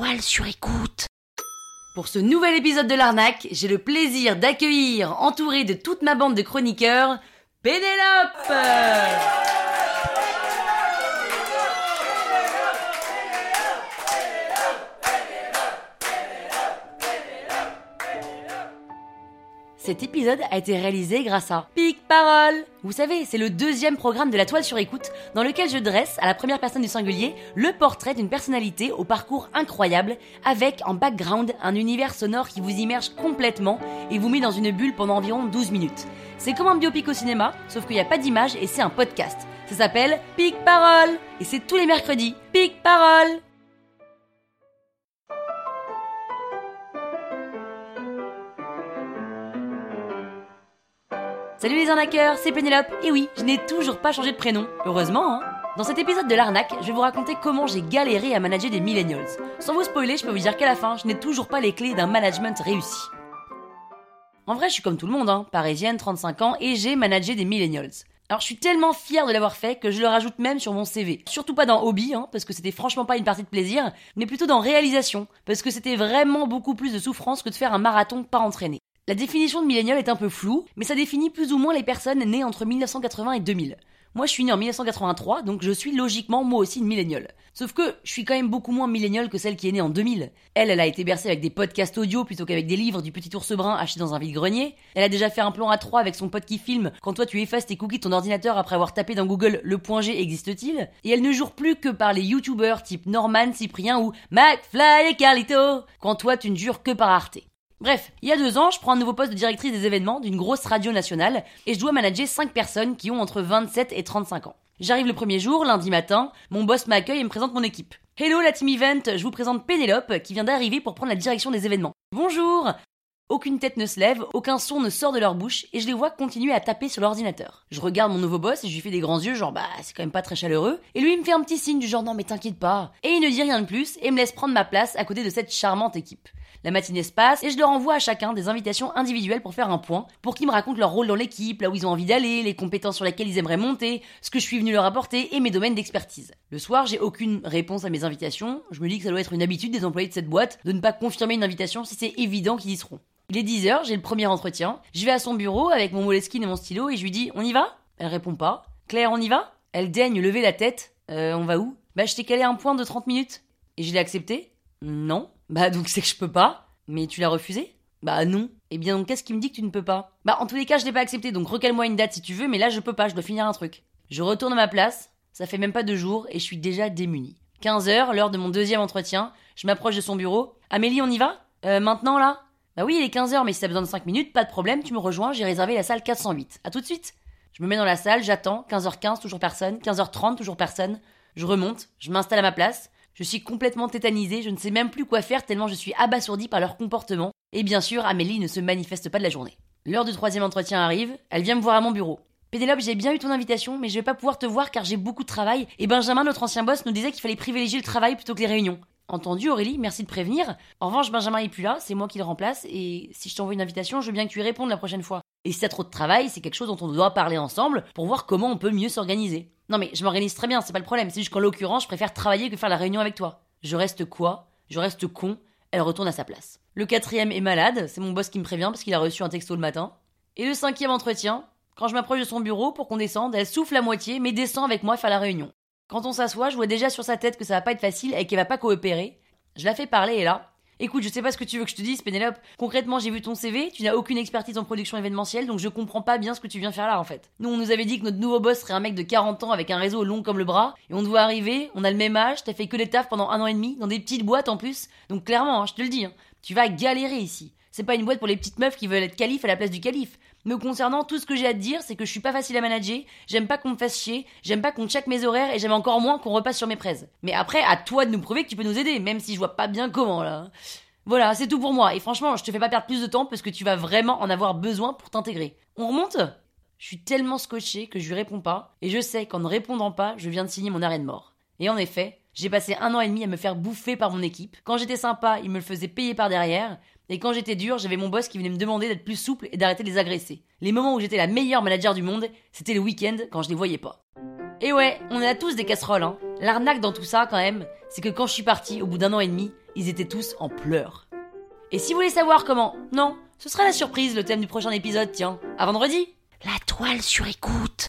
sur. Pour ce nouvel épisode de l'arnaque, j'ai le plaisir d'accueillir, entouré de toute ma bande de chroniqueurs, Pénélope Cet épisode a été réalisé grâce à Pic Parole. Vous savez, c'est le deuxième programme de la toile sur écoute dans lequel je dresse à la première personne du singulier le portrait d'une personnalité au parcours incroyable avec en background un univers sonore qui vous immerge complètement et vous met dans une bulle pendant environ 12 minutes. C'est comme un biopic au cinéma, sauf qu'il n'y a pas d'image et c'est un podcast. Ça s'appelle Pic Parole et c'est tous les mercredis. Pic Parole Salut les arnaqueurs, c'est Pénélope. Et oui, je n'ai toujours pas changé de prénom. Heureusement, hein. Dans cet épisode de l'arnaque, je vais vous raconter comment j'ai galéré à manager des millennials. Sans vous spoiler, je peux vous dire qu'à la fin, je n'ai toujours pas les clés d'un management réussi. En vrai, je suis comme tout le monde, hein, parisienne, 35 ans, et j'ai managé des millennials. Alors je suis tellement fier de l'avoir fait que je le rajoute même sur mon CV. Surtout pas dans hobby, hein, parce que c'était franchement pas une partie de plaisir, mais plutôt dans réalisation, parce que c'était vraiment beaucoup plus de souffrance que de faire un marathon pas entraîné. La définition de millénial est un peu floue, mais ça définit plus ou moins les personnes nées entre 1980 et 2000. Moi, je suis né en 1983, donc je suis logiquement moi aussi une milléniale. Sauf que je suis quand même beaucoup moins milléniale que celle qui est née en 2000. Elle, elle a été bercée avec des podcasts audio plutôt qu'avec des livres du petit ours brun acheté dans un vide-grenier. Elle a déjà fait un plan à 3 avec son pote qui filme quand toi tu effaces tes cookies de ton ordinateur après avoir tapé dans Google le point G existe-t-il? Et elle ne jure plus que par les youtubeurs type Norman, Cyprien ou McFly et Carlito, quand toi tu ne jures que par Arte. Bref, il y a deux ans, je prends un nouveau poste de directrice des événements d'une grosse radio nationale et je dois manager 5 personnes qui ont entre 27 et 35 ans. J'arrive le premier jour, lundi matin, mon boss m'accueille et me présente mon équipe. Hello la team event, je vous présente Pénélope qui vient d'arriver pour prendre la direction des événements. Bonjour aucune tête ne se lève, aucun son ne sort de leur bouche, et je les vois continuer à taper sur l'ordinateur. Je regarde mon nouveau boss et je lui fais des grands yeux, genre bah c'est quand même pas très chaleureux, et lui il me fait un petit signe du genre non mais t'inquiète pas, et il ne dit rien de plus et me laisse prendre ma place à côté de cette charmante équipe. La matinée se passe et je leur envoie à chacun des invitations individuelles pour faire un point, pour qu'ils me racontent leur rôle dans l'équipe, là où ils ont envie d'aller, les compétences sur lesquelles ils aimeraient monter, ce que je suis venu leur apporter et mes domaines d'expertise. Le soir, j'ai aucune réponse à mes invitations. Je me dis que ça doit être une habitude des employés de cette boîte de ne pas confirmer une invitation si c'est évident qu'ils y seront. Il est 10h, j'ai le premier entretien. Je vais à son bureau avec mon moleskine et mon stylo et je lui dis On y va? Elle répond pas. Claire, on y va? Elle daigne lever la tête. Euh, on va où? Bah, je t'ai calé un point de 30 minutes. Et je l'ai accepté? Non. Bah donc c'est que je peux pas. Mais tu l'as refusé? Bah non. Eh bien donc qu'est-ce qui me dit que tu ne peux pas? Bah en tous les cas je l'ai pas accepté donc recale-moi une date si tu veux mais là je peux pas, je dois finir un truc. Je retourne à ma place, ça fait même pas deux jours et je suis déjà démunie. 15h, l'heure de mon deuxième entretien, je m'approche de son bureau. Amélie on y va? Euh, Maintenant là? Bah oui il est 15h mais si t'as besoin de 5 minutes, pas de problème, tu me rejoins, j'ai réservé la salle 408. À tout de suite Je me mets dans la salle, j'attends, 15h15 toujours personne, 15h30 toujours personne. Je remonte, je m'installe à ma place, je suis complètement tétanisée, je ne sais même plus quoi faire tellement je suis abasourdie par leur comportement. Et bien sûr, Amélie ne se manifeste pas de la journée. L'heure du troisième entretien arrive, elle vient me voir à mon bureau. Pénélope, j'ai bien eu ton invitation, mais je vais pas pouvoir te voir car j'ai beaucoup de travail, et Benjamin, notre ancien boss, nous disait qu'il fallait privilégier le travail plutôt que les réunions. Entendu Aurélie, merci de prévenir. En revanche, Benjamin est plus là, c'est moi qui le remplace, et si je t'envoie une invitation, je veux bien que tu y répondes la prochaine fois. Et si t'as trop de travail, c'est quelque chose dont on doit parler ensemble pour voir comment on peut mieux s'organiser. Non mais je m'organise très bien, c'est pas le problème, c'est juste qu'en l'occurrence, je préfère travailler que faire la réunion avec toi. Je reste quoi? Je reste con, elle retourne à sa place. Le quatrième est malade, c'est mon boss qui me prévient parce qu'il a reçu un texto le matin. Et le cinquième entretien, quand je m'approche de son bureau pour qu'on descende, elle souffle à moitié, mais descend avec moi faire la réunion. Quand on s'assoit, je vois déjà sur sa tête que ça va pas être facile et qu'elle va pas coopérer. Je la fais parler et là, Écoute, je sais pas ce que tu veux que je te dise, Pénélope. Concrètement, j'ai vu ton CV, tu n'as aucune expertise en production événementielle, donc je comprends pas bien ce que tu viens faire là, en fait. Nous, on nous avait dit que notre nouveau boss serait un mec de 40 ans avec un réseau long comme le bras, et on te voit arriver, on a le même âge, t'as fait que des tafs pendant un an et demi, dans des petites boîtes en plus, donc clairement, hein, je te le dis, hein, tu vas galérer ici. C'est pas une boîte pour les petites meufs qui veulent être calife à la place du calife. Me concernant, tout ce que j'ai à te dire, c'est que je suis pas facile à manager, j'aime pas qu'on me fasse chier, j'aime pas qu'on check mes horaires et j'aime encore moins qu'on repasse sur mes praises. Mais après, à toi de nous prouver que tu peux nous aider, même si je vois pas bien comment là. Voilà, c'est tout pour moi. Et franchement, je te fais pas perdre plus de temps parce que tu vas vraiment en avoir besoin pour t'intégrer. On remonte? Je suis tellement scotché que je lui réponds pas, et je sais qu'en ne répondant pas, je viens de signer mon arrêt de mort. Et en effet, j'ai passé un an et demi à me faire bouffer par mon équipe. Quand j'étais sympa, il me le faisait payer par derrière. Et quand j'étais dur, j'avais mon boss qui venait me demander d'être plus souple et d'arrêter de les agresser. Les moments où j'étais la meilleure manager du monde, c'était le week-end quand je les voyais pas. Et ouais, on a tous des casseroles, hein. L'arnaque dans tout ça, quand même, c'est que quand je suis parti, au bout d'un an et demi, ils étaient tous en pleurs. Et si vous voulez savoir comment, non, ce sera la surprise, le thème du prochain épisode, tiens, à vendredi. La toile sur écoute.